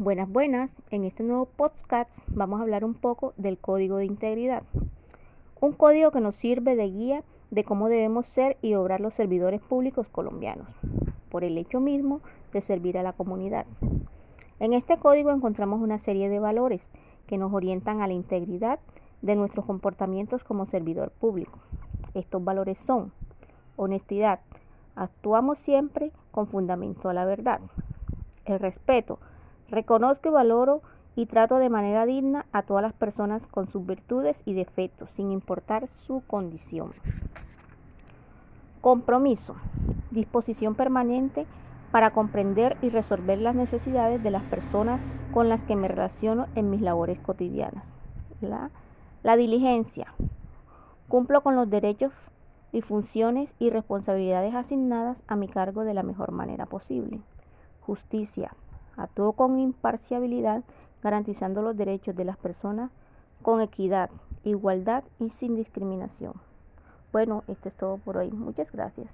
Buenas, buenas. En este nuevo podcast vamos a hablar un poco del código de integridad. Un código que nos sirve de guía de cómo debemos ser y obrar los servidores públicos colombianos, por el hecho mismo de servir a la comunidad. En este código encontramos una serie de valores que nos orientan a la integridad de nuestros comportamientos como servidor público. Estos valores son honestidad, actuamos siempre con fundamento a la verdad, el respeto, Reconozco y valoro y trato de manera digna a todas las personas con sus virtudes y defectos, sin importar su condición. Compromiso. Disposición permanente para comprender y resolver las necesidades de las personas con las que me relaciono en mis labores cotidianas. La, la diligencia. Cumplo con los derechos y funciones y responsabilidades asignadas a mi cargo de la mejor manera posible. Justicia Actúo con imparcialidad, garantizando los derechos de las personas con equidad, igualdad y sin discriminación. Bueno, esto es todo por hoy. Muchas gracias.